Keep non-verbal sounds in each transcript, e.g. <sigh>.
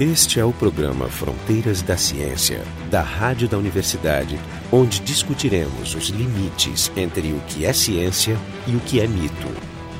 Este é o programa Fronteiras da Ciência, da Rádio da Universidade, onde discutiremos os limites entre o que é ciência e o que é mito.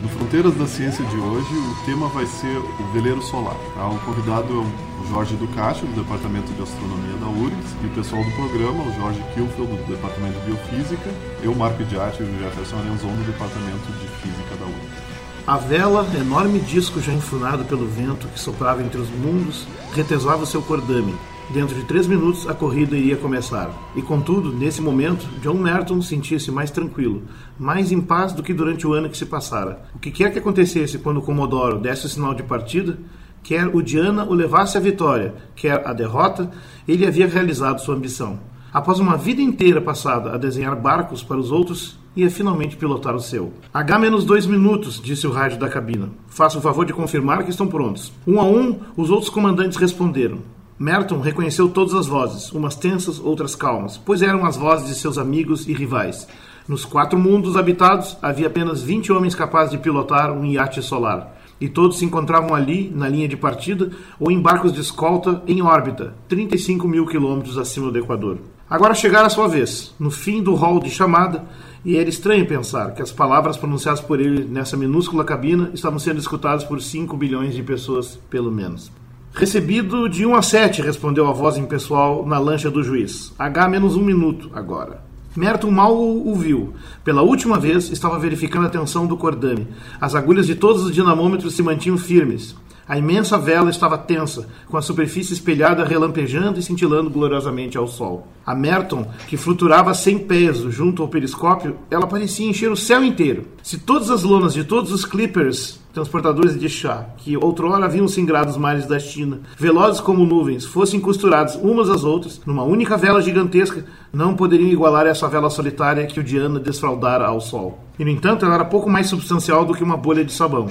No Fronteiras da Ciência de hoje, o tema vai ser o veleiro solar. O convidado é o Jorge Ducacho, do Departamento de Astronomia da URGS, e o pessoal do programa, o Jorge Kilfeld, do Departamento de Biofísica, eu, Marco Diatti e o Jefferson Arenzon, do Departamento de Física da URGS. A vela, enorme disco já enfurnado pelo vento que soprava entre os mundos, retesava seu cordame. Dentro de três minutos a corrida iria começar. E contudo, nesse momento, John Merton sentia-se mais tranquilo, mais em paz do que durante o ano que se passara. O que quer que acontecesse quando o Comodoro desse o sinal de partida, quer o Diana o levasse à vitória, quer a derrota, ele havia realizado sua ambição. Após uma vida inteira passada a desenhar barcos para os outros, ia finalmente pilotar o seu. H-2 minutos, disse o rádio da cabina. Faça o favor de confirmar que estão prontos. Um a um, os outros comandantes responderam. Merton reconheceu todas as vozes, umas tensas, outras calmas, pois eram as vozes de seus amigos e rivais. Nos quatro mundos habitados, havia apenas 20 homens capazes de pilotar um iate solar. E todos se encontravam ali, na linha de partida, ou em barcos de escolta em órbita, 35 mil quilômetros acima do Equador. Agora chegara a sua vez. No fim do hall de chamada, e era estranho pensar que as palavras pronunciadas por ele nessa minúscula cabina estavam sendo escutadas por 5 bilhões de pessoas, pelo menos. Recebido de 1 a 7, respondeu a voz impessoal na lancha do juiz. H menos um minuto agora. Merton mal o viu. Pela última vez, estava verificando a tensão do cordame. As agulhas de todos os dinamômetros se mantinham firmes. A imensa vela estava tensa, com a superfície espelhada relampejando e cintilando gloriosamente ao sol. A Merton, que fluturava sem peso junto ao periscópio, ela parecia encher o céu inteiro. Se todas as lonas de todos os clippers transportadores de chá, que outrora haviam singrado os mares da China, velozes como nuvens, fossem costurados umas às outras, numa única vela gigantesca, não poderiam igualar essa vela solitária que o Diana desfraldara ao sol. E, no entanto, ela era pouco mais substancial do que uma bolha de sabão.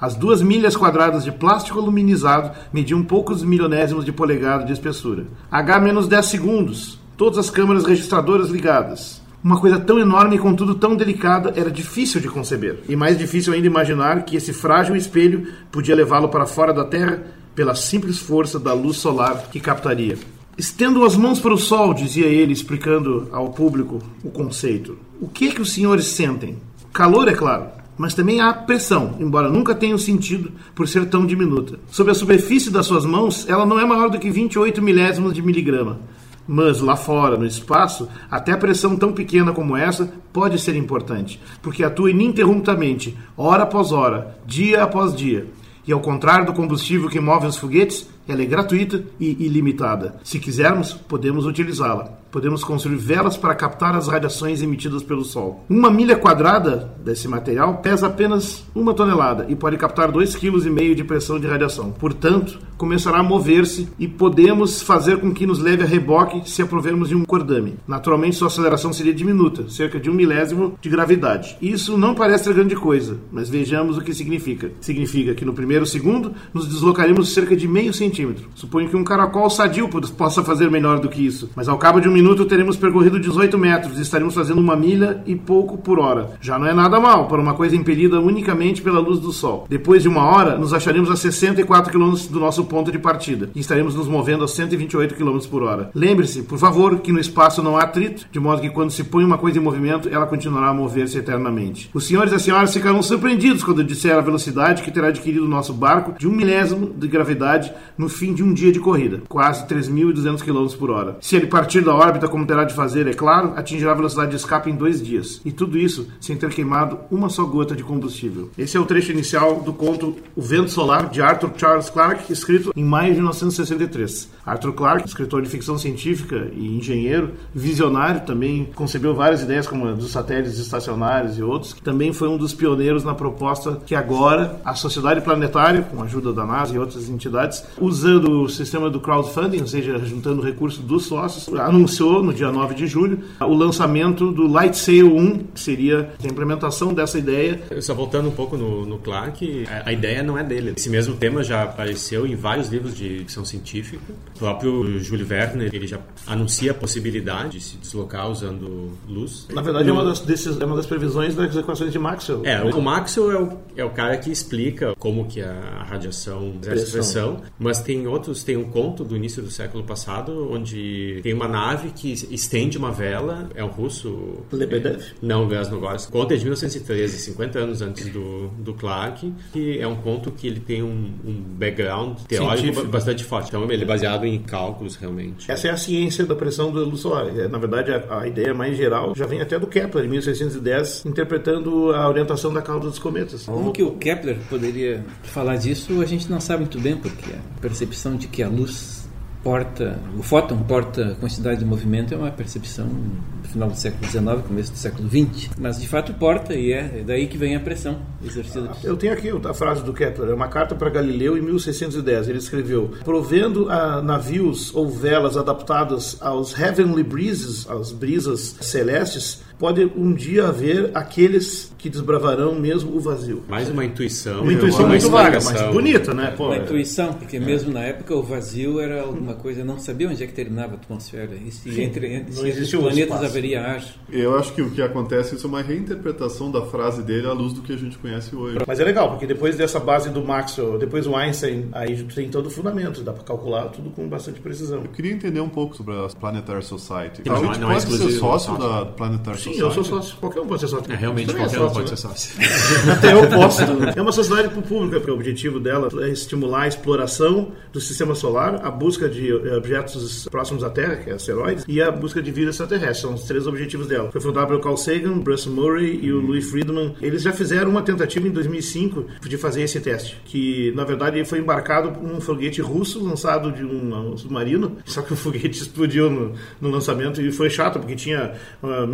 As duas milhas quadradas de plástico aluminizado mediam poucos milionésimos de polegada de espessura. H menos 10 segundos. Todas as câmeras registradoras ligadas. Uma coisa tão enorme e contudo tão delicada era difícil de conceber. E mais difícil ainda imaginar que esse frágil espelho podia levá-lo para fora da Terra pela simples força da luz solar que captaria. Estendo as mãos para o sol, dizia ele, explicando ao público o conceito. O que é que os senhores sentem? Calor, é claro mas também há pressão, embora nunca tenha sentido por ser tão diminuta. Sobre a superfície das suas mãos, ela não é maior do que 28 milésimos de miligrama. Mas lá fora, no espaço, até pressão tão pequena como essa pode ser importante, porque atua ininterruptamente, hora após hora, dia após dia. E ao contrário do combustível que move os foguetes, ela é gratuita e ilimitada. Se quisermos, podemos utilizá-la podemos construir velas para captar as radiações emitidas pelo Sol. Uma milha quadrada desse material pesa apenas uma tonelada e pode captar 2,5 kg de pressão de radiação. Portanto, começará a mover-se e podemos fazer com que nos leve a reboque se aprovermos de um cordame. Naturalmente, sua aceleração seria diminuta, cerca de um milésimo de gravidade. Isso não parece ser grande coisa, mas vejamos o que significa. Significa que no primeiro segundo nos deslocaremos cerca de meio centímetro. Suponho que um caracol sadio possa fazer melhor do que isso, mas ao cabo de um minuto teremos percorrido 18 metros e estaremos fazendo uma milha e pouco por hora. Já não é nada mal para uma coisa impelida unicamente pela luz do sol. Depois de uma hora, nos acharemos a 64 km do nosso ponto de partida e estaremos nos movendo a 128 km por hora. Lembre-se, por favor, que no espaço não há atrito, de modo que quando se põe uma coisa em movimento, ela continuará a mover-se eternamente. Os senhores e as senhoras ficarão surpreendidos quando eu disser a velocidade que terá adquirido o nosso barco de um milésimo de gravidade no fim de um dia de corrida, quase 3.200 km por hora. Se ele partir da hora órbita, como terá de fazer, é claro, atingirá a velocidade de escape em dois dias. E tudo isso sem ter queimado uma só gota de combustível. Esse é o trecho inicial do conto O Vento Solar, de Arthur Charles Clarke, escrito em maio de 1963. Arthur Clarke, escritor de ficção científica e engenheiro, visionário, também concebeu várias ideias como a dos satélites estacionários e outros. Também foi um dos pioneiros na proposta que agora a Sociedade Planetária, com a ajuda da NASA e outras entidades, usando o sistema do crowdfunding, ou seja, juntando recursos dos sócios, anunciou anunciou no dia 9 de julho o lançamento do Light Sail 1, que seria a implementação dessa ideia. Só voltando um pouco no, no Clark, a, a, ideia não é dele. Esse mesmo tema já apareceu em vários livros de ficção científica. O próprio Júlio Verne ele já anuncia a possibilidade de se deslocar usando luz. Na verdade, é, uma das, desses, é uma das previsões das equações de Maxwell. É, o Maxwell é o, é o cara que explica como que a radiação exerce pressão, Mas tem outros, tem um conto do início do século passado, onde tem uma nave que estende uma vela, é um russo... Lebedev? É, não, conto é de 1913, 50 anos antes do, do Clark, que é um conto que ele tem um, um background teórico Científico. bastante forte. Então ele é baseado em cálculos, realmente. Essa é a ciência da pressão da luz solar. É, na verdade, a, a ideia mais geral já vem até do Kepler, em 1610, interpretando a orientação da cauda dos cometas. Como que o Kepler poderia falar disso, a gente não sabe muito bem, porque a percepção de que a luz porta, o fóton porta quantidade de movimento é uma percepção do final do século XIX, começo do século XX. Mas de fato porta e é, daí que vem a pressão exercida. Eu tenho aqui a frase do Kepler, é uma carta para Galileu em 1610. Ele escreveu: provendo a navios ou velas adaptadas aos heavenly breezes, às brisas celestes, pode um dia haver aqueles que desbravarão mesmo o vazio. Mais uma intuição. Uma intuição uma muito vaga, mas bonita, né? Pô, uma é... intuição, porque é. mesmo na época o vazio era alguma coisa, não sabia onde é que terminava a atmosfera. E se Sim, entre, entre se os planetas haveria ar. Eu acho que o que acontece isso é uma reinterpretação da frase dele à luz do que a gente conhece hoje. Mas é legal, porque depois dessa base do Maxwell, depois o Einstein, aí tem todo o fundamento, dá para calcular tudo com bastante precisão. Eu queria entender um pouco sobre a Planetary Society. Não, a gente não é pode é ser sócio da Planetary Society? Sim, eu sou sócio. Qualquer um pode ser sócio. É, realmente, qualquer é sócio, um pode né? ser sócio. Até <laughs> eu posso. É uma sociedade o público, porque o objetivo dela é estimular a exploração do sistema solar, a busca de eh, objetos próximos à Terra, que é asteroides, e a busca de vida extraterrestre. São os três objetivos dela. Foi fundada pelo Carl Sagan, Bruce Murray e o Louis Friedman. Eles já fizeram uma tentativa em 2005 de fazer esse teste, que na verdade foi embarcado por um foguete russo lançado de um, submarino, só que o foguete <laughs> explodiu no, no lançamento e foi chato, porque tinha uh,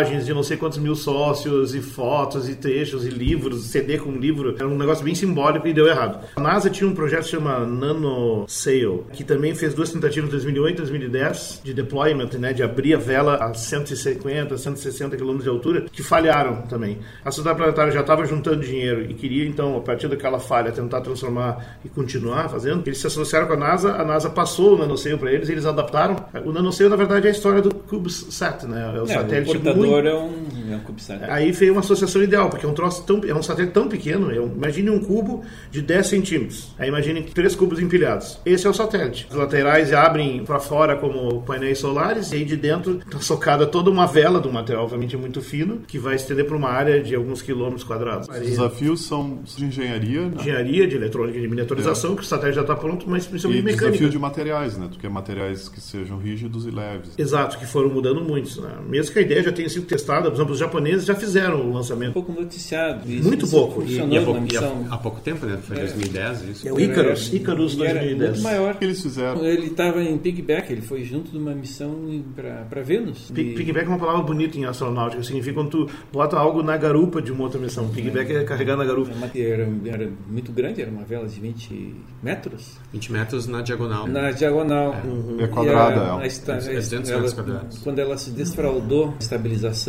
mensagens de não sei quantos mil sócios e fotos e trechos e livros, CD com livro. Era um negócio bem simbólico e deu errado. A NASA tinha um projeto que chama Nano Sail, que também fez duas tentativas em 2008 e 2010 de deployment, né, de abrir a vela a 150, 160 km de altura, que falharam também. A Sociedade Planetária já estava juntando dinheiro e queria então, a partir daquela falha, tentar transformar e continuar fazendo. Eles se associaram com a NASA, a NASA passou o NanoSail para eles, eles adaptaram. O NanoSail, na verdade, é a história do CubeSat, né? É o é, satélite o muito... é um, é um CubeSat. Aí veio uma associação ideal, porque é um troço tão, é um satélite tão pequeno, é um, imagine um cubo de 10 centímetros. Aí imagine três cubos empilhados. Esse é o satélite. As laterais abrem para fora como painéis solares e aí de dentro está socada toda uma vela de um material obviamente muito fino que vai estender para uma área de alguns quilômetros quadrados. Os desafios são de engenharia, né? engenharia, de eletrônica, de miniaturização, é. que o satélite já está pronto, mas principalmente e mecânica. desafio de materiais, né? Tu quer materiais que sejam rígidos e leves. Exato, que foram mudando muito. Né? Mesmo que a ideia já tenha sido testada, por exemplo, os japoneses já fizeram o lançamento. Um pouco noticiado. Isso, muito isso pouco. E, e, há pouco, e há, há, pouco tempo, né? Foi é. 2010 isso. É o Icarus, Icarus 2010. muito maior. Que eles fizeram? Ele estava em piggyback, ele foi junto de uma missão para Vênus. P piggyback é uma palavra bonita em astronáutica, significa quando tu bota algo na garupa de uma outra missão. Piggyback é, é carregar na garupa. Era, era, muito grande, era uma vela de 20 metros. 20 metros na diagonal. Na diagonal. É, uhum. é quadrada. A, a, a, é 200 ela, quadrados. Quando ela se desfraudou, a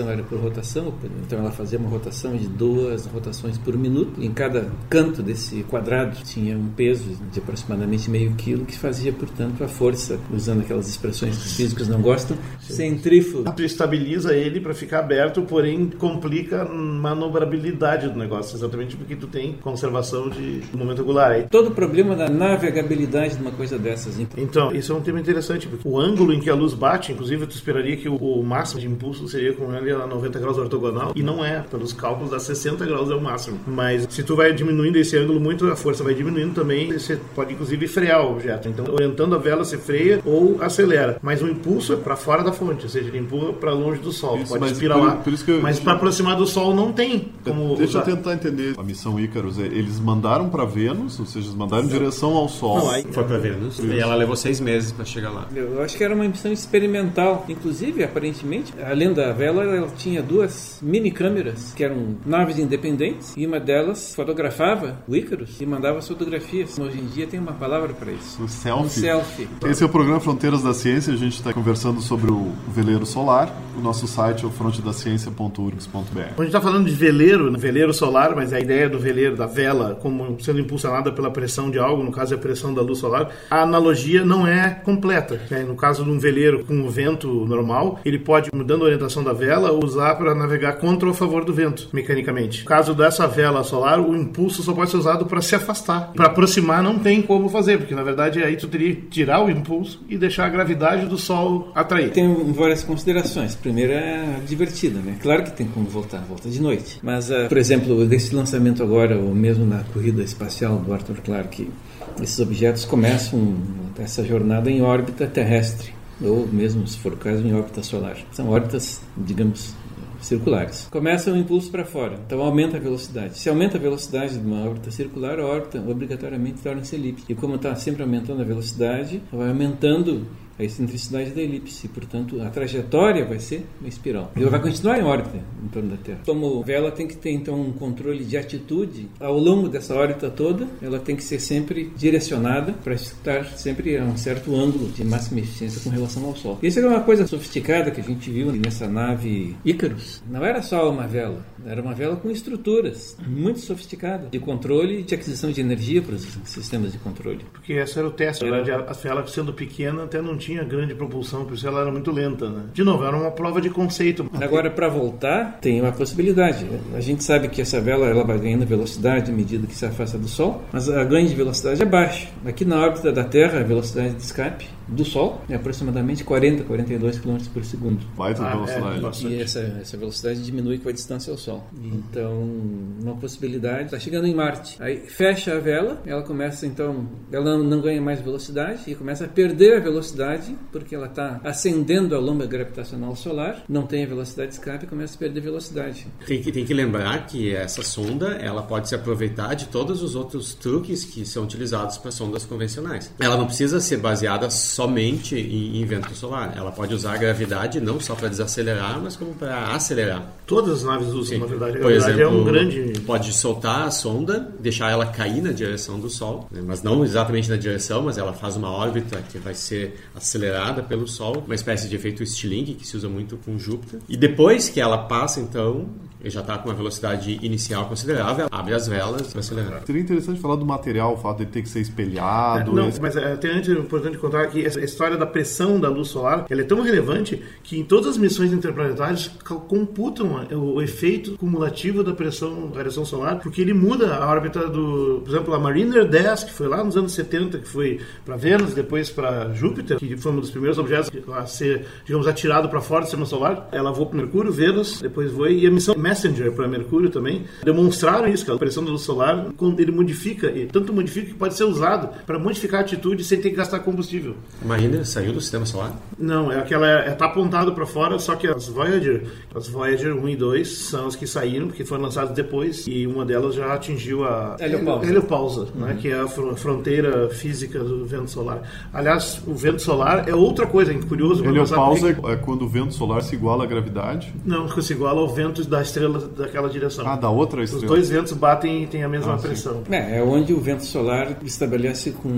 era por rotação, então ela fazia uma rotação de duas rotações por minuto. Em cada canto desse quadrado tinha um peso de aproximadamente meio quilo, que fazia, portanto, a força, usando aquelas expressões que os físicos não gostam, centrífuga. Estabiliza ele para ficar aberto, porém complica a manobrabilidade do negócio, exatamente porque tu tem conservação de momento angular. Aí. Todo o problema da navegabilidade de uma coisa dessas. Então. então, isso é um tema interessante, porque o ângulo em que a luz bate, inclusive, tu esperaria que o, o máximo de impulso seria com ele a 90 graus ortogonal, e não é, pelos cálculos, a 60 graus é o máximo. Mas se tu vai diminuindo esse ângulo muito, a força vai diminuindo também, você pode inclusive frear o objeto. Então, orientando a vela, você freia ou acelera. Mas o impulso é para fora da fonte, ou seja, ele empurra para longe do Sol. Isso, pode inspirar lá. Por eu, mas para aproximar do Sol não tem como. Deixa usar. eu tentar entender. A missão Ícaros, é, eles mandaram para Vênus, ou seja, eles mandaram em direção ao Sol. Não, aí... Foi para Vênus. Isso. E ela levou seis meses para chegar lá. Eu acho que era uma missão experimental. Inclusive, aparentemente, além da vela, ela tinha duas mini câmeras que eram naves independentes e uma delas fotografava o Ícaros e mandava as fotografias. Hoje em dia tem uma palavra para isso. O selfie. Um selfie. Esse é o programa Fronteiras da Ciência. A gente está conversando sobre o veleiro solar. O nosso site é o frontedaciencia.urgs.br. A gente está falando de veleiro, veleiro solar, mas a ideia do veleiro, da vela, como sendo impulsionada pela pressão de algo, no caso é a pressão da luz solar, a analogia não é completa. Né? No caso de um veleiro com o vento normal, ele pode, mudando a orientação da vela, usar para navegar contra ou a favor do vento, mecanicamente. No caso dessa vela solar, o impulso só pode ser usado para se afastar. Para aproximar não tem como fazer, porque na verdade aí tu teria que tirar o impulso e deixar a gravidade do Sol atrair. Tem várias considerações. Primeiro é divertida, né? Claro que tem como voltar, volta de noite. Mas, uh, por exemplo, desse lançamento agora, ou mesmo na corrida espacial do Arthur Clarke, esses objetos começam essa jornada em órbita terrestre ou mesmo, se for o caso, em órbita solar. São órbitas, digamos, circulares. Começa o impulso para fora, então aumenta a velocidade. Se aumenta a velocidade de uma órbita circular, a órbita obrigatoriamente torna-se elíptica. E como está sempre aumentando a velocidade, vai aumentando a excentricidade da elipse, portanto a trajetória vai ser uma espiral. Ela vai continuar em órbita em torno da Terra. Como vela tem que ter então um controle de atitude ao longo dessa órbita toda, ela tem que ser sempre direcionada para estar sempre a um certo ângulo de máxima eficiência com relação ao Sol. Isso é uma coisa sofisticada que a gente viu nessa nave Icarus. Não era só uma vela, era uma vela com estruturas muito sofisticadas de controle e de aquisição de energia para os sistemas de controle. Porque esse era o teste, era... a vela sendo pequena até não tinha tinha grande propulsão, por isso ela era muito lenta. Né? De novo, era uma prova de conceito. Agora, para voltar, tem uma possibilidade. A gente sabe que essa vela ela vai ganhando velocidade à medida que se afasta do Sol, mas a ganho de velocidade é baixa. Aqui na órbita da Terra, a velocidade de escape do Sol é aproximadamente 40, 42 km por segundo. Baita ah, velocidade. É, e essa, essa velocidade diminui com a distância ao Sol. Então, uma possibilidade, está chegando em Marte. Aí fecha a vela, ela começa então, ela não ganha mais velocidade e começa a perder a velocidade porque ela está ascendendo a lomba gravitacional solar, não tem a velocidade de escape e começa a perder velocidade. Tem que, tem que lembrar que essa sonda ela pode se aproveitar de todos os outros truques que são utilizados para sondas convencionais. Ela não precisa ser baseada só somente em, em vento solar. Ela pode usar a gravidade não só para desacelerar, mas como para acelerar. Todas as naves usam, Sim. na verdade. A Por exemplo, é um grande... pode soltar a sonda, deixar ela cair na direção do Sol, né? mas não exatamente na direção, mas ela faz uma órbita que vai ser acelerada pelo Sol, uma espécie de efeito Stirling que se usa muito com Júpiter. E depois que ela passa, então, ele já está com uma velocidade inicial considerável, abre as velas para acelerar. Seria interessante falar do material, o fato de ter que ser espelhado. É, não, esse... mas é, até antes é importante contar que essa história da pressão da luz solar ela é tão relevante que em todas as missões interplanetárias computam o efeito cumulativo da pressão da radiação solar, porque ele muda a órbita do, por exemplo, a Mariner 10, que foi lá nos anos 70, que foi para Vênus, depois para Júpiter, que foi um dos primeiros objetos a ser, digamos, atirado para fora do sistema solar. Ela voou para Mercúrio, Vênus, depois voou e a missão Messenger para Mercúrio também, demonstraram isso, que a pressão da luz solar, quando ele modifica, e tanto modifica que pode ser usado para modificar a atitude sem ter que gastar combustível. A Mariner saiu do sistema solar? Não, é aquela está apontado para fora, só que as Voyager, as Voyager 1 e 2 são as que saíram, porque foram lançadas depois, e uma delas já atingiu a heliopausa, heliopausa né, uhum. né, que é a fronteira física do vento solar. Aliás, o vento solar é outra coisa, é curioso. Heliopausa é quando o vento solar se iguala à gravidade? Não, se iguala ao vento da estrela estrela daquela direção. Ah, da outra estrela. Os dois ventos batem e têm a mesma ah, pressão. É, é onde o vento solar estabelece com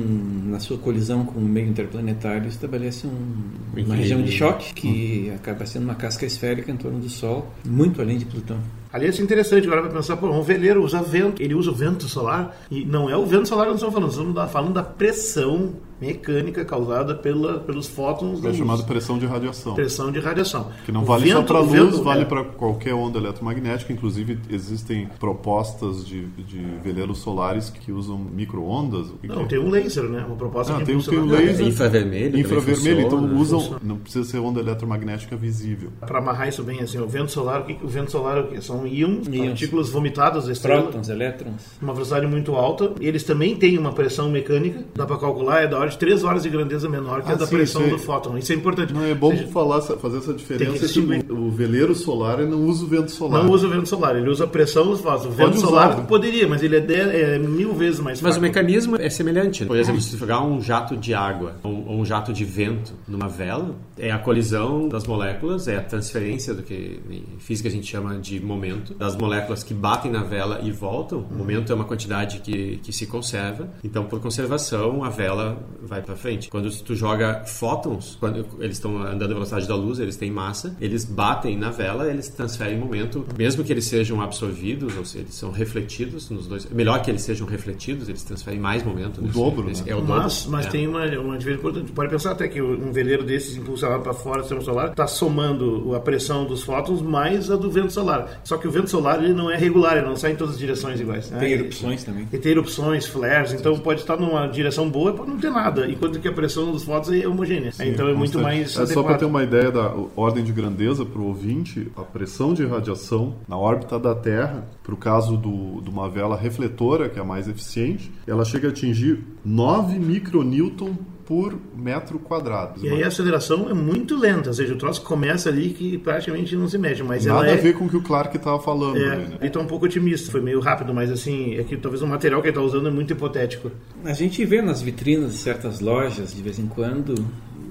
na sua colisão com o meio interplanetário estabelece um, uma região de choque que hum. acaba sendo uma casca esférica em torno do Sol, muito além de Plutão. Aliás, é interessante agora para pensar, pô, um veleiro usa vento, ele usa o vento solar, e não é o vento solar que nós estamos falando, estamos falando da pressão mecânica causada pela, pelos fótons. É chamada pressão de radiação. Pressão de radiação. Que não o vale vento, só para a luz, vento, vale é... para qualquer onda eletromagnética. Inclusive, existem propostas de, de veleiros solares que usam micro-ondas. Não, tem um laser, né? Uma proposta ah, que tem, tem um laser. Infravermelho. Infravermelho, então usam. Funciona. Não precisa ser onda eletromagnética visível. Para amarrar isso bem, assim, o vento solar, o, que, o vento solar é o quê? São íons, partículas vomitadas da estrela. Prótons, elétrons. Uma velocidade muito alta. E eles também têm uma pressão mecânica, dá para calcular, é da hora de 3 horas de grandeza menor que ah, a da sim, pressão sim. do fóton. Isso é importante. Não, é bom seja, falar, fazer essa diferença que, que o, o, veleiro solar não usa o vento solar. Não usa o vento solar, ele usa a pressão dos fótons. O vento Pode solar usar, né? poderia, mas ele é, de, é, mil vezes mais Mas o mecanismo é semelhante. Por exemplo, se jogar um jato de água ou, ou um jato de vento numa vela, é a colisão das moléculas, é a transferência do que em física a gente chama de momento momento, das moléculas que batem na vela e voltam. O momento é uma quantidade que, que se conserva. Então, por conservação, a vela vai para frente. Quando tu joga fótons, quando eles estão andando à velocidade da luz, eles têm massa, eles batem na vela, eles transferem momento, mesmo que eles sejam absorvidos, ou seja, eles são refletidos nos dois. Melhor que eles sejam refletidos, eles transferem mais momento. O nesse, dobro, nesse, né? É o dobro. Mas, mas é. tem uma, uma diferença importante. Pode pensar até que um veleiro desses impulsionado para fora do sistema solar está somando a pressão dos fótons mais a do vento solar. Só que o vento solar ele não é regular, ele não sai em todas as direções iguais. Né? Tem erupções também. E tem erupções, flares, então pode estar numa direção boa e pode não ter nada, enquanto que a pressão dos fótons é homogênea. Sim, então é muito mais. É só para ter uma ideia da ordem de grandeza para o ouvinte, a pressão de radiação na órbita da Terra, para o caso do, de uma vela refletora, que é a mais eficiente, ela chega a atingir 9 micronewton por metro quadrado. E aí a aceleração é muito lenta, ou seja, o troço começa ali que praticamente não se mexe. Mas Nada é... a ver com o que o Clark estava falando. É, aí, né? ele está um pouco otimista, foi meio rápido, mas assim, é que talvez o material que ele está usando é muito hipotético. A gente vê nas vitrinas de certas lojas, de vez em quando,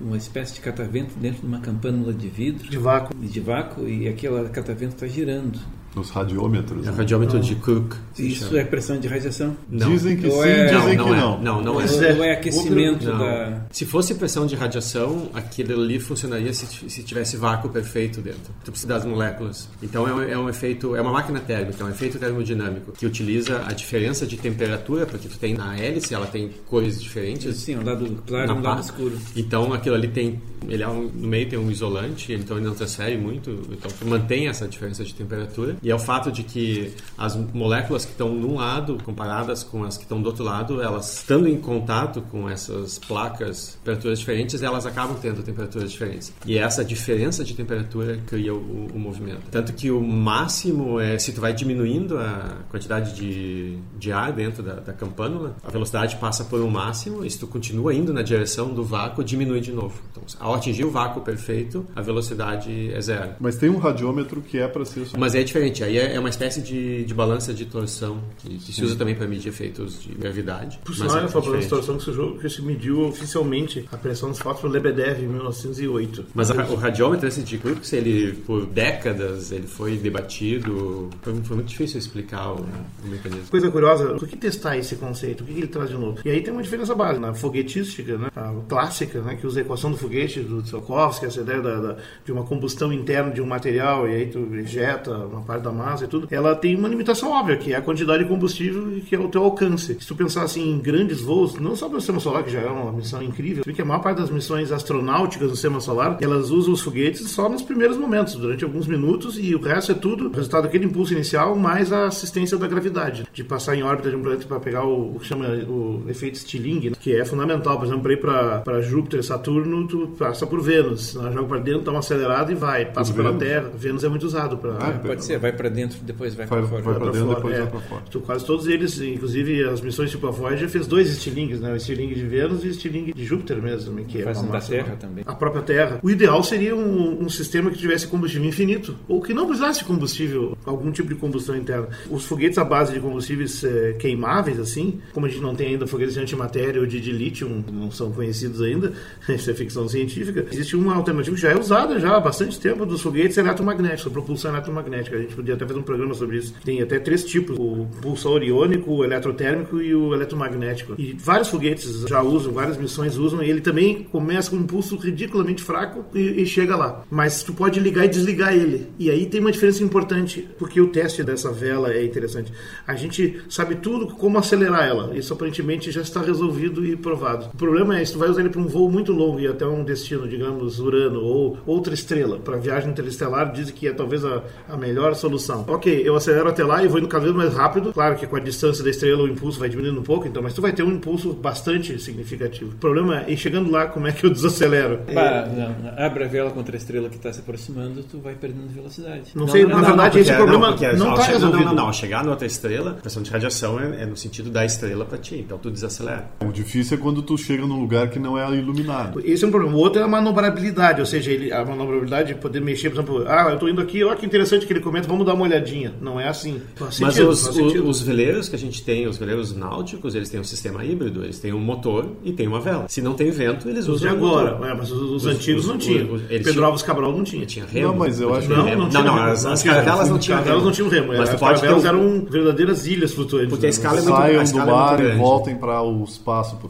uma espécie de catavento dentro de uma campânula de vidro. De vácuo. De vácuo, e aquele catavento está girando. Nos radiômetros. É o né? radiômetro de Cook. Isso é pressão de radiação? Não. Dizem que Ou sim, é- dizem não, que não é. não. Não, não é. Ou ou é aquecimento Não. da. Se fosse pressão de radiação, aquilo ali funcionaria se, se tivesse vácuo perfeito dentro. Tu precisa das moléculas. Então é um, é um efeito, é uma máquina térmica, é um efeito termodinâmico que utiliza a diferença de temperatura, porque tu tem na hélice, ela tem cores diferentes. Sim, um lado claro e um lado escuro. Então aquilo ali tem, ele é um- no meio tem um isolante, então ele não transfere muito, então tu mantém essa diferença de temperatura. E é o fato de que as moléculas que estão num lado comparadas com as que estão do outro lado, elas estando em contato com essas placas, temperaturas diferentes, elas acabam tendo temperaturas diferentes. E essa diferença de temperatura cria o, o movimento. Tanto que o máximo é se tu vai diminuindo a quantidade de, de ar dentro da, da campânula, a velocidade passa por um máximo, e se tu continua indo na direção do vácuo, diminui de novo. Então, ao atingir o vácuo perfeito, a velocidade é zero. Mas tem um radiômetro que é para ser. Mas é diferente, aí é é uma espécie de, de balança de torção, que, que se usa também para medir efeitos de gravidade. Por sinal, é foi a diferente. situação que se, usou- que se mediu oficialmente a pressão dos pelo Lebedev em 1908. Mas a- o radiômetro esse de Crookes, ele por décadas ele foi debatido. Foi, foi muito difícil explicar o, o mecanismo. Coisa curiosa, por que testar esse conceito? O que que ele traz de novo? E aí tem uma diferença básica. Na foguetística, né, a clássica, né, que usa a equação do foguete do Tsiolkovsky, essa ideia da, da- de uma combustão interna de um material e aí tu injeta uma parte da massa e tudo, ela tem uma limitação óbvia, que é a quantidade de combustível que é o teu alcance. Se tu pensar assim em grandes voos, não só para o sistema solar, que já é uma missão incrível, porque a maior parte das missões astronáuticas do sistema solar, elas usam os foguetes só nos primeiros momentos, durante alguns minutos, e o resto é tudo resultado daquele impulso inicial mais a assistência da gravidade, de passar em órbita de um planeta para pegar o, o que chama o efeito Stirling, né, que é fundamental, por exemplo, para ir para Júpiter e Saturno, tu passa por Vênus, né, joga para dentro, dá uma acelerada e vai, passa Por pela Vênus? Terra. Vênus é muito usado para Ah, Pode ser, vai para dentro, depois vai, Vai- para fora. vai pra pra dentro, fora, depois é. vai pra fora. Tu- Quase todos eles, inclusive as missões tipo a Voyager, fez dois Stirlings, né? O Stirling de Vênus e o Stirling de Júpiter mesmo, também, que é da Terra também. A própria Terra. O ideal seria um, um sistema que tivesse combustível infinito, ou que não precisasse de combustível, algum tipo de combustão interna. Os foguetes à base de combustíveis eh, queimáveis, assim, como a gente não tem ainda foguetes de antimatéria ou de, de lítio, não são conhecidos ainda, <laughs> isso é ficção científica, existe uma alternativa que já é usada já há bastante tempo dos foguetes eletromagnéticos, a propulsão eletromagnética. A gente podia até fazer um programa sobre isso. Tem até três tipos: o pulsor iônico, o eletrotérmico e o eletromagnético. E vários foguetes já usam, várias missões usam, e ele também começa com um impulso ridiculamente fraco e, e chega lá. Mas tu pode ligar e desligar ele. E aí tem uma diferença importante, porque o teste dessa vela é interessante. A gente sabe tudo como acelerar ela. Isso aparentemente já está resolvido e provado. O problema é se tu vai usar ele para um voo muito longo e até um destino, digamos, Urano ou outra estrela, para viagem interestelar, dizem que é talvez a, a melhor solução. Ok, eu acelero até lá e vou indo cada vez mais rápido. Claro que com a distância da estrela o impulso vai diminuindo um pouco, então, mas tu vai ter um impulso bastante significativo. O problema é, e chegando lá, como é que eu desacelero? Bah, não, abre a vela contra a estrela que está se aproximando, tu vai perdendo velocidade. Não, sei, na verdade esse porque- problema não está chegar- resolvido. Não, não, chegar na outra estrela, a pressão de radiação é, é no sentido da estrela para ti, então tu desacelera. O difícil é quando tu chega num lugar que não é iluminado. Esse é um problema. O outro é a manobrabilidade, ou seja, ele, a manobrabilidade de poder mexer, por exemplo, ah, eu estou indo aqui, olha que interessante que ele comenta, vamos vamos dar uma olhadinha. Não é assim. Faz Mas sentido, os, os, veleiros que a gente tem, os veleiros náuticos, eles têm um sistema híbrido, eles têm um motor e tem uma vela. Se não tem vento, eles usam. De agora, é, mas os, os antigos não tinham. Pedro Alves Cabral não tinha. Tinha remo. Não, mas eu acho que. Não, não, não, não, as, as caravelas não tinham remo. não tinham remo. Mas as caravelas eram verdadeiras ilhas flutuantes. Porque a né? escala é muito Saiam do mar e voltem para o espaço. <laughs>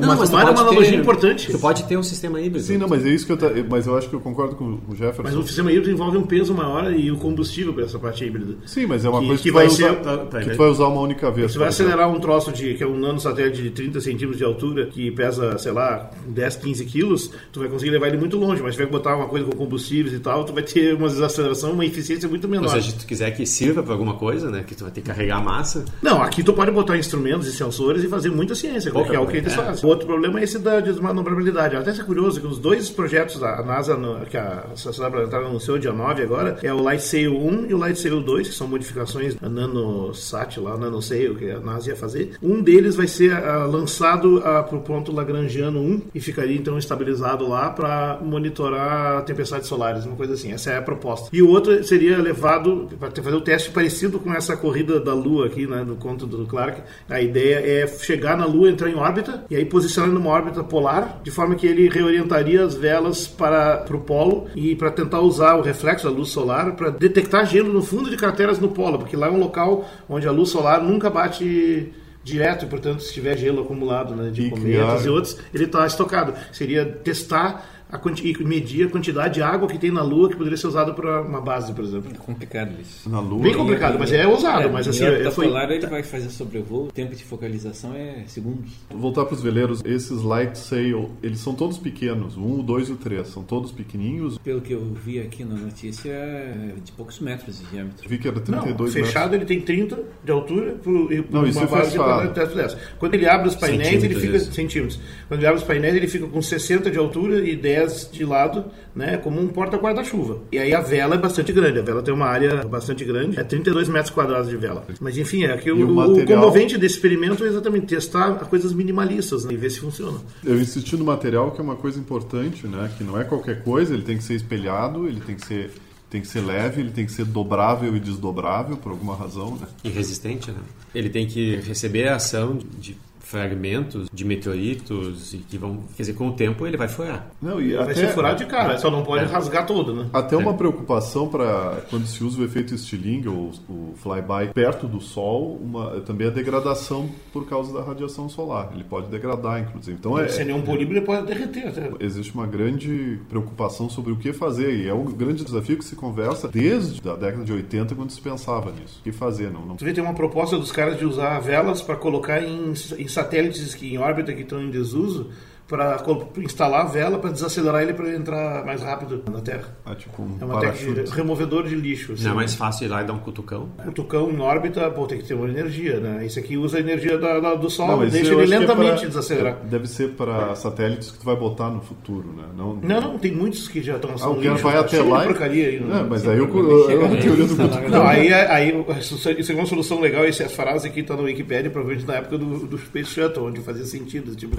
Mas o mar é uma analogia importante. Tu pode ter um sistema híbrido. Sim, não, mas é isso que eu. Mas eu acho que eu concordo com o Jefferson. Mas o sistema híbrido envolve um peso maior e o combustível para essa parte híbrida. Sim, mas é uma que, coisa que, que vai usar, ser, tá, que tu vai usar uma única vez. Você vai acelerar um troço de que é um nano satélite de 30 centímetros de altura que pesa, sei lá, 10, 15 quilos, tu vai conseguir levar ele muito longe, mas se tiver que botar uma coisa com combustíveis e tal, tu vai ter uma desaceleração, uma eficiência muito menor. Ou seja, se tu quiser que sirva para alguma coisa, né, que tu vai ter que carregar massa. Não, aqui tu pode botar instrumentos e sensores e fazer muita ciência, Pouca que é o que eles é. fazem. O outro problema é esse da desmanobrabilidade. Até ser curioso que os dois projetos da NASA, que a Sociedade Planetária anunciou dia 9 agora, é o LightSail 1 e o LightSail 2, que são modificações da NanoSat lá, NanoSail, que a NASA ia fazer. Um deles vai ser uh, lançado uh, para o ponto Lagrangiano 1 e ficaria então estabilizado lá para monitorar tempestades solares, uma coisa assim. Essa é a proposta. E o outro seria levado para fazer o um teste parecido com essa corrida da Lua aqui, né, do conto do Clark. A ideia é chegar na Lua, entrar em órbita e aí posicionar numa órbita polar, de forma que ele reorientaria as velas para o polo e para tentar usar o reflexo da luz solar para detectar gelo no fundo de crateras no polo, porque lá é um local onde a luz solar nunca bate direto, e portanto, se tiver gelo acumulado né, de e cometas criar... e outros, ele está estocado. Seria testar a e medir a quantidade de água que tem na Lua que poderia ser usada para uma base, por exemplo. É complicado isso. Na Lua. Bem complicado, mas é ousado. É, mas assim, é, foi... polar ele vai fazer sobrevoo, o tempo de focalização é segundos. Voltar para os veleiros, esses light sail, eles são todos pequenos, o 1, o 2 e o 3, são todos pequenininhos. Pelo que eu vi aqui na notícia, é de poucos metros de diâmetro. Vi que era 32 Não, fechado metros. ele tem 30 de altura por, e Não, isso uma é base de Quando ele abre os painéis, ele fica centímetros. Quando ele abre os painéis, ele fica com 60 de altura e 10 de lado né, como um porta-guarda-chuva. E aí a vela é bastante grande, a vela tem uma área bastante grande, é 32 metros quadrados de vela. Mas enfim, é que o, o, material... o, comovente desse experimento é exatamente testar coisas minimalistas né, e ver se funciona. Eu insisti no material, que é uma coisa importante, né, que não é qualquer coisa, ele tem que ser espelhado, ele tem que ser tem que ser leve, ele tem que ser dobrável e desdobrável por alguma razão, né? E resistente, né? Ele tem que receber a ação de fragmentos de meteoritos e que vão, quer dizer, com o tempo ele vai furar. Não, e vai até, ser furado de cara, só não pode é. rasgar todo, né? Até uma é. preocupação para quando se usa o efeito Stirling ou o flyby perto do Sol, uma, também a degradação por causa da radiação solar. Ele pode degradar, inclusive. Então é, se ele é um polímero, ele pode derreter. Até. Existe uma grande preocupação sobre o que fazer e é um grande desafio que se conversa desde a década de 80 quando se pensava nisso. O que fazer? Não, não... Você vê, tem uma proposta dos caras de usar velas para colocar em, em satélites que em órbita que estão em desuso para instalar a vela para desacelerar ele para entrar mais rápido na Terra. Ah, tipo um é uma técnica de removedor de lixo. Assim, Não é mais fácil ir lá e dar um cutucão? Cutucão em órbita, pô, tem que ter uma energia, né? Esse aqui usa a energia da, da, do Sol, não, deixa ele lentamente é pra, desacelerar. Deve ser para satélites que tu vai botar no futuro, né? Não, não, não tem muitos que já estão ah, o cara vai até lá e... porcaria aí. Não, mas aí eu, eu, eu não teoria do cutucão. Não, aí, aí isso é uma solução legal, essa frase aqui está no Wikipedia, provavelmente na época do, do Space Shuttle, onde fazia sentido. Tipo,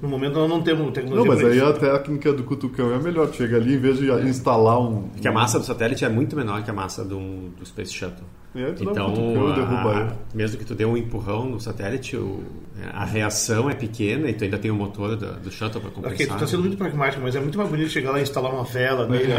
no momento nós não temos tecnologia mas aí a técnica do cutucão é melhor. Chega ali, em vez de instalar um. Porque a massa do satélite é muito menor que a massa do, do Space Shuttle. É, então, a, mesmo que tu dê um empurrão no satélite, o, a reação é pequena e tu ainda tem o motor do, do shuttle para compensar. Ok, tu está sendo muito pragmático, mas é muito mais bonito chegar lá e instalar uma vela nele.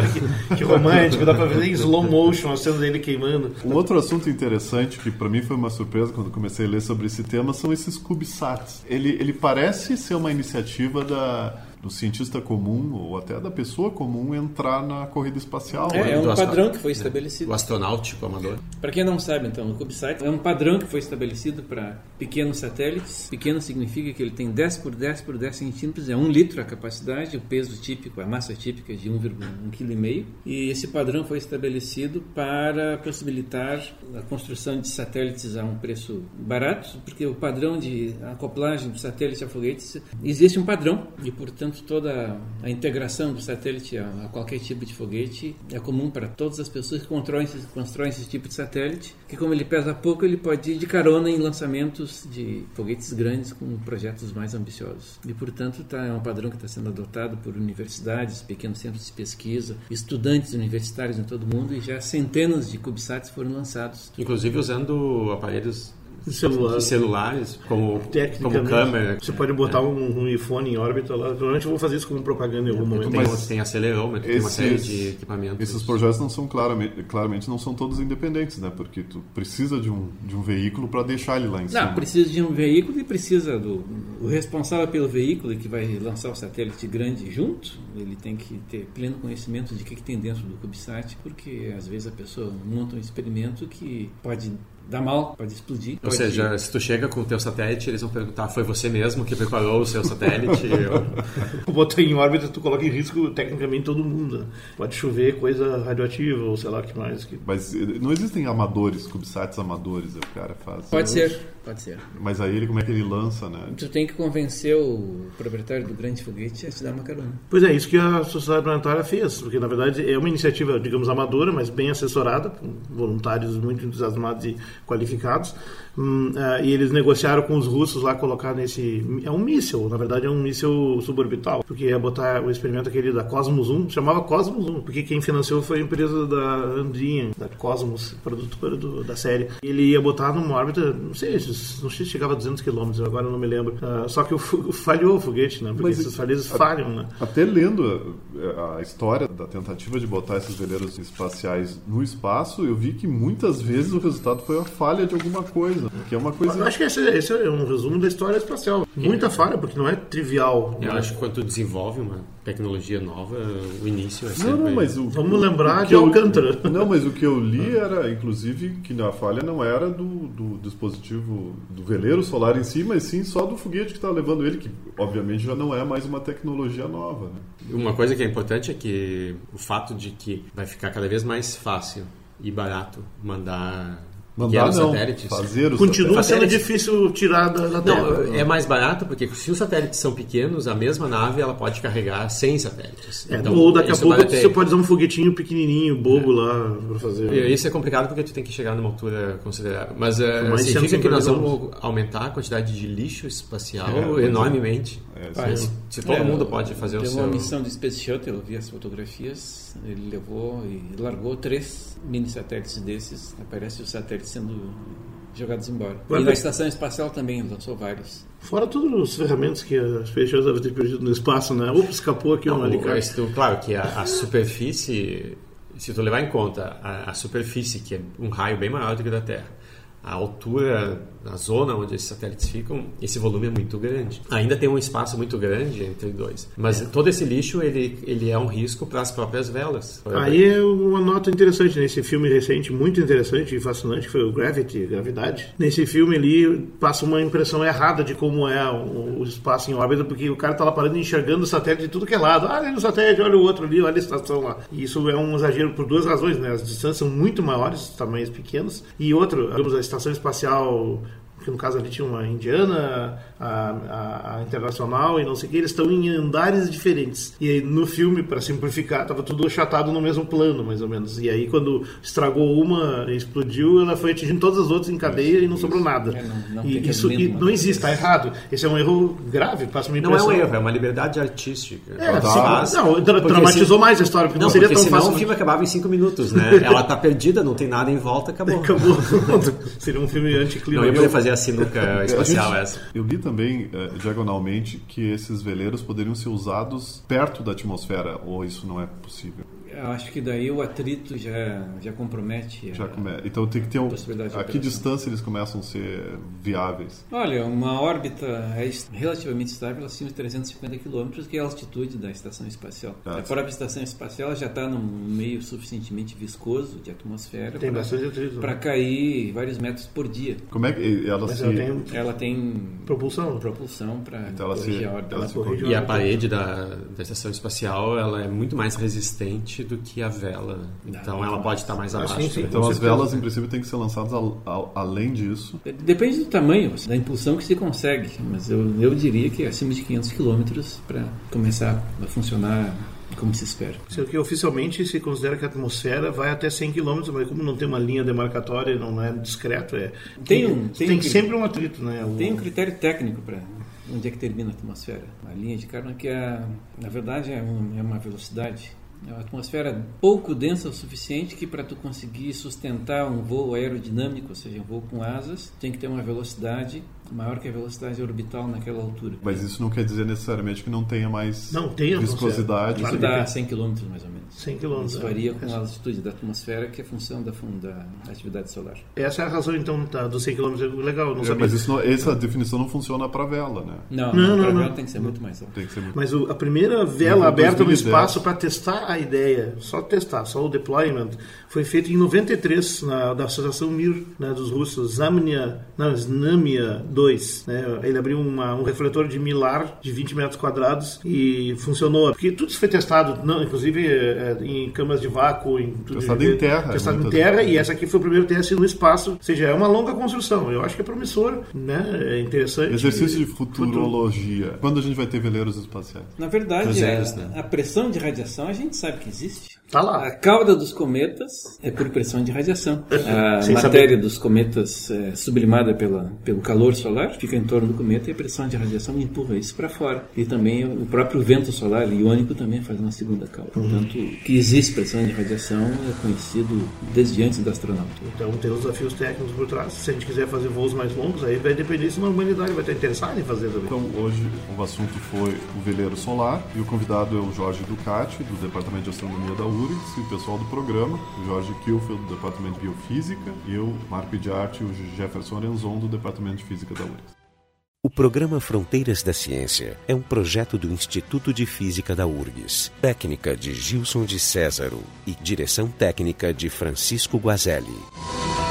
que, que, romântico, dá para ver em slow motion a cena dele queimando. Um outro assunto interessante que para mim foi uma surpresa quando comecei a ler sobre esse tema são esses CubeSats. Ele, ele parece ser uma iniciativa da do cientista comum ou até da pessoa comum entrar na corrida espacial. É, né? é um padrão que foi estabelecido. O astronáutico amador. Para quem não sabe, então, o CubeSat é um padrão que foi estabelecido para pequenos satélites. Pequeno significa que ele tem 10 por 10 por 10 centímetros, é 1 litro a capacidade, o peso típico, a massa típica é de 1,1 kg. E esse padrão foi estabelecido para possibilitar a construção de satélites a um preço barato, porque o padrão de acoplagem do satélite a foguetes existe um padrão e, portanto, portanto, toda a integração do satélite a, qualquer tipo de foguete é comum para todas as pessoas que constroem esse, constroem esse tipo de satélite, que como ele pesa pouco, ele pode ir de carona em lançamentos de foguetes grandes com projetos mais ambiciosos. E, portanto, tá, é um padrão que está sendo adotado por universidades, pequenos centros de pesquisa, estudantes universitários em todo o mundo, e já centenas de CubeSats foram lançados. Inclusive usando aparelhos celular. de celulares como, como câmera. Você pode botar é. um, um, iPhone em órbita lá. Provavelmente eu vou fazer isso como propaganda em algum momento. Tem, mas tem acelerômetro, tem uma série de equipamentos. Esses projetos não são claramente, claramente não são todos independentes, né? Porque tu precisa de um, de um veículo para deixar ele lá em cima. Não, precisa de um veículo e precisa do o responsável pelo veículo que vai lançar o satélite grande junto. Ele tem que ter pleno conhecimento de o que, que tem dentro do CubeSat, porque às vezes a pessoa monta um experimento que pode dá mal, pode explodir. Ou pode... seja, se tu chega com o teu satélite, eles vão perguntar, foi você mesmo que preparou o seu satélite? <laughs> ou... Botar em órbita, tu coloca em risco tecnicamente todo mundo. Pode chover coisa radioativa ou sei lá o que mais. Que... Mas eh, não existem amadores, CubeSats amadores, o cara faz. Pode ser, pode ser. Mas aí ele, como é que ele lança, né? Tu tem que convencer o proprietário do grande foguete a te dar uma carona. Pois é, isso que a Sociedade Planetária fez, porque na verdade é uma iniciativa, digamos, amadora, mas bem assessorada, com voluntários muito entusiasmados e qualificados. Hum, uh, e eles negociaram com os russos lá colocar nesse. É um míssil, na verdade é um míssil suborbital, porque ia botar o experimento aquele da Cosmos 1, chamava Cosmos 1, porque quem financiou foi a empresa da Andrian, da Cosmos, produtora do, da série. Ele ia botar numa órbita, não sei, não sei se chegava a 200 km, agora não me lembro. Uh, só que o, <laughs> falhou o foguete, né? Porque Mas, esses falhas falham, né? Até lendo a, a história da tentativa de botar esses veleiros espaciais no espaço, eu vi que muitas vezes o resultado foi a falha de alguma coisa. Que é uma coisa. Eu acho que esse, esse, é um resumo da história espacial. Muita falha, porque não é trivial. Eu né? acho que quando tu desenvolve uma tecnologia nova, o início é sempre... Não, não, mas o, Vamos lembrar de eu, Alcântara. <laughs> Não, mas o que eu li era, inclusive, que a falha não era do, do dispositivo do veleiro solar em si, mas sim só do foguete que está levando ele, que obviamente já não é mais uma tecnologia nova. Né? Uma coisa que é importante é que o fato de que vai ficar cada vez mais fácil e barato mandar Mandar não, satélites. Fazer os Continua satélites. sendo difícil tirar da, da Terra. Não, é mais barato porque se os satélites são pequenos, a mesma nave ela pode carregar 100 satélites. É, então, ou daqui a pouco você pode usar um foguetinho pequenininho, bobo é. lá para fazer. E isso é complicado porque tu tem que chegar numa altura considerável. Mas uh, significa que nós vamos aumentar a quantidade de lixo espacial é, enormemente. É, se, se, todo mundo pode fazer o seu... Uma missão do Space Shuttle, eu vi as fotografias, ele levou e largou três mini satélites desses, aparece o satélite sendo jogados embora. e na estação espacial também lançou vários. Fora todos os ferramentas que a Space Shuttle deve ter perdido no espaço, né? Opa, escapou aqui Não, um alicate. Claro que a, a superfície, se tu levar em conta a, a superfície, que é um raio bem maior do que o da Terra, a altura na zona onde esses satélites ficam, esse volume é muito grande. Ainda tem um espaço muito grande entre dois, mas é. todo esse lixo ele, ele é um risco para as próprias velas. Aí é uma nota interessante nesse filme recente, muito interessante e fascinante, que foi o Gravity, Gravidade. Nesse filme ali passa uma impressão errada de como é o, o espaço em órbita, porque o cara está lá parando enxergando o satélite de tudo que é lado. Ah, olha o satélite, olha o outro ali, olha a estação lá. E isso é um exagero por duas razões, né? As distâncias são muito maiores, tamanhos pequenos, e outro, digamos, a estação espacial que no caso ali tinha uma indiana, a, a, a internacional e não sei o que, eles estão em andares diferentes. E aí no filme, para simplificar, estava tudo achatado no mesmo plano, mais ou menos. E aí quando estragou uma, explodiu, ela foi atingindo todas as outras em cadeia e não sobrou nada. É, não, não e isso e não existe, está errado. Esse é um erro grave, passa uma impressão. Não é um erro, é uma liberdade artística. É, sim, não, dramatizou se... mais a história, porque não, não seria porque tão senão fácil. o filme acabava em cinco minutos, né? <laughs> ela está perdida, não tem nada em volta, acabou. Acabou. <laughs> seria um filme anticlimático. Não ia poder fazer a sinuca <laughs> espacial essa. Eu li também uh, diagonalmente que esses veleiros poderiam ser usados perto da atmosfera, ou isso não é possível? Eu acho que daí o atrito já, já compromete. Já come... Então tem que ter um. A que distância eles começam a ser viáveis? Olha, uma órbita é relativamente estável acima de 350 km, que é a altitude da estação espacial. Ah, a própria estação espacial já está num meio suficientemente viscoso de atmosfera para né? cair vários metros por dia. Como é que ela Mas se. Ela tem, ela tem propulsão, propulsão para então corrigir se, a órbita. e a parede da, da estação espacial ela é muito mais resistente do que a vela. Então ela pode estar mais abaixo. sim, sim, então as velas, em princípio, têm que ser lançadas ao, ao, além disso. Depende do tamanho, da impulsão que se consegue. Mas eu, eu diria que é acima de 500 km para começar a funcionar como se espera. Sendo que oficialmente se considera que a atmosfera vai até 100 km, mas como não tem uma linha demarcatória, não é discreto, é tem, um, tem, tem sempre um atrito, né? O... Tem um critério técnico para onde é que termina a atmosfera. A linha de carbono que é, na verdade é é uma velocidade é uma atmosfera pouco densa o suficiente que para tu conseguir sustentar um voo aerodinâmico, ou seja, um voo com asas, tem que ter uma velocidade maior que a velocidade orbital naquela altura. Mas isso não quer dizer necessariamente que não tenha mais não, tem viscosidade. Isso dá 100 km mais ou menos. 100 km. Isso varia com a altitude da atmosfera, que é função da, da atividade solar. Essa é a razão, então, tá, dos 100 km. Legal, não é, sabia. Mas não, essa definição não funciona para vela, né? Não, não, não, não, não. tem que ser muito mais alto. Tem que ser muito... Mas o, a primeira vela aberta no espaço para testar a ideia, só testar, só o deployment, foi feito em 93 na, da Associação Mir, né, dos russos, Zamnia, não, Znamia 2, né? Ele abriu uma, um refletor de milar de 20 metros quadrados e funcionou. Porque tudo isso foi testado, não, inclusive é, em câmaras de vácuo, em tudo testado de, em terra. Testado em terra e essa aqui foi o primeiro teste no espaço. Ou seja, é uma longa construção. Eu acho que é promissor, né? É interessante. Exercício de futurologia. Futuro. Quando a gente vai ter veleiros espaciais? Na verdade, a, né? a pressão de radiação a gente sabe que existe. Tá lá. A cauda dos cometas é por pressão de radiação. <laughs> A Sem matéria saber. dos cometas é sublimada pela, pelo calor solar fica em torno do cometa e a pressão de radiação empurra isso para fora. E também o próprio vento solar iônico também faz uma segunda cauda. Uhum. Portanto, que existe pressão de radiação é conhecido desde antes da astronauta. Então tem os desafios técnicos por trás. Se a gente quiser fazer voos mais longos, aí vai depender se a humanidade vai estar interessada em fazer também. Então hoje o assunto foi o veleiro solar e o convidado é o Jorge Ducati, do Departamento de Astronomia da URGS, e o pessoal do programa, Jorge Kilfield, do Departamento de Biofísica, eu, Marco de Arte, e o Jefferson Arenzon, do Departamento de Física da URGS. O programa Fronteiras da Ciência é um projeto do Instituto de Física da URGS, técnica de Gilson de Césaro e direção técnica de Francisco Guazelli.